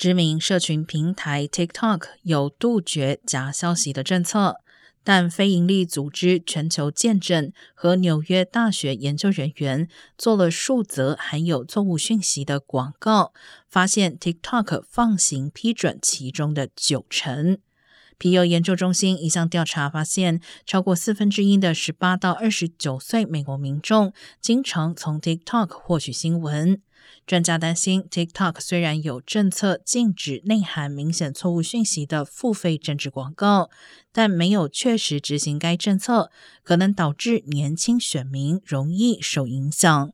知名社群平台 TikTok 有杜绝假消息的政策，但非营利组织全球见证和纽约大学研究人员做了数则含有错误讯息的广告，发现 TikTok 放行批准其中的九成。皮尤研究中心一项调查发现，超过四分之一的十八到二十九岁美国民众经常从 TikTok 获取新闻。专家担心，TikTok 虽然有政策禁止内含明显错误讯息的付费政治广告，但没有确实执行该政策，可能导致年轻选民容易受影响。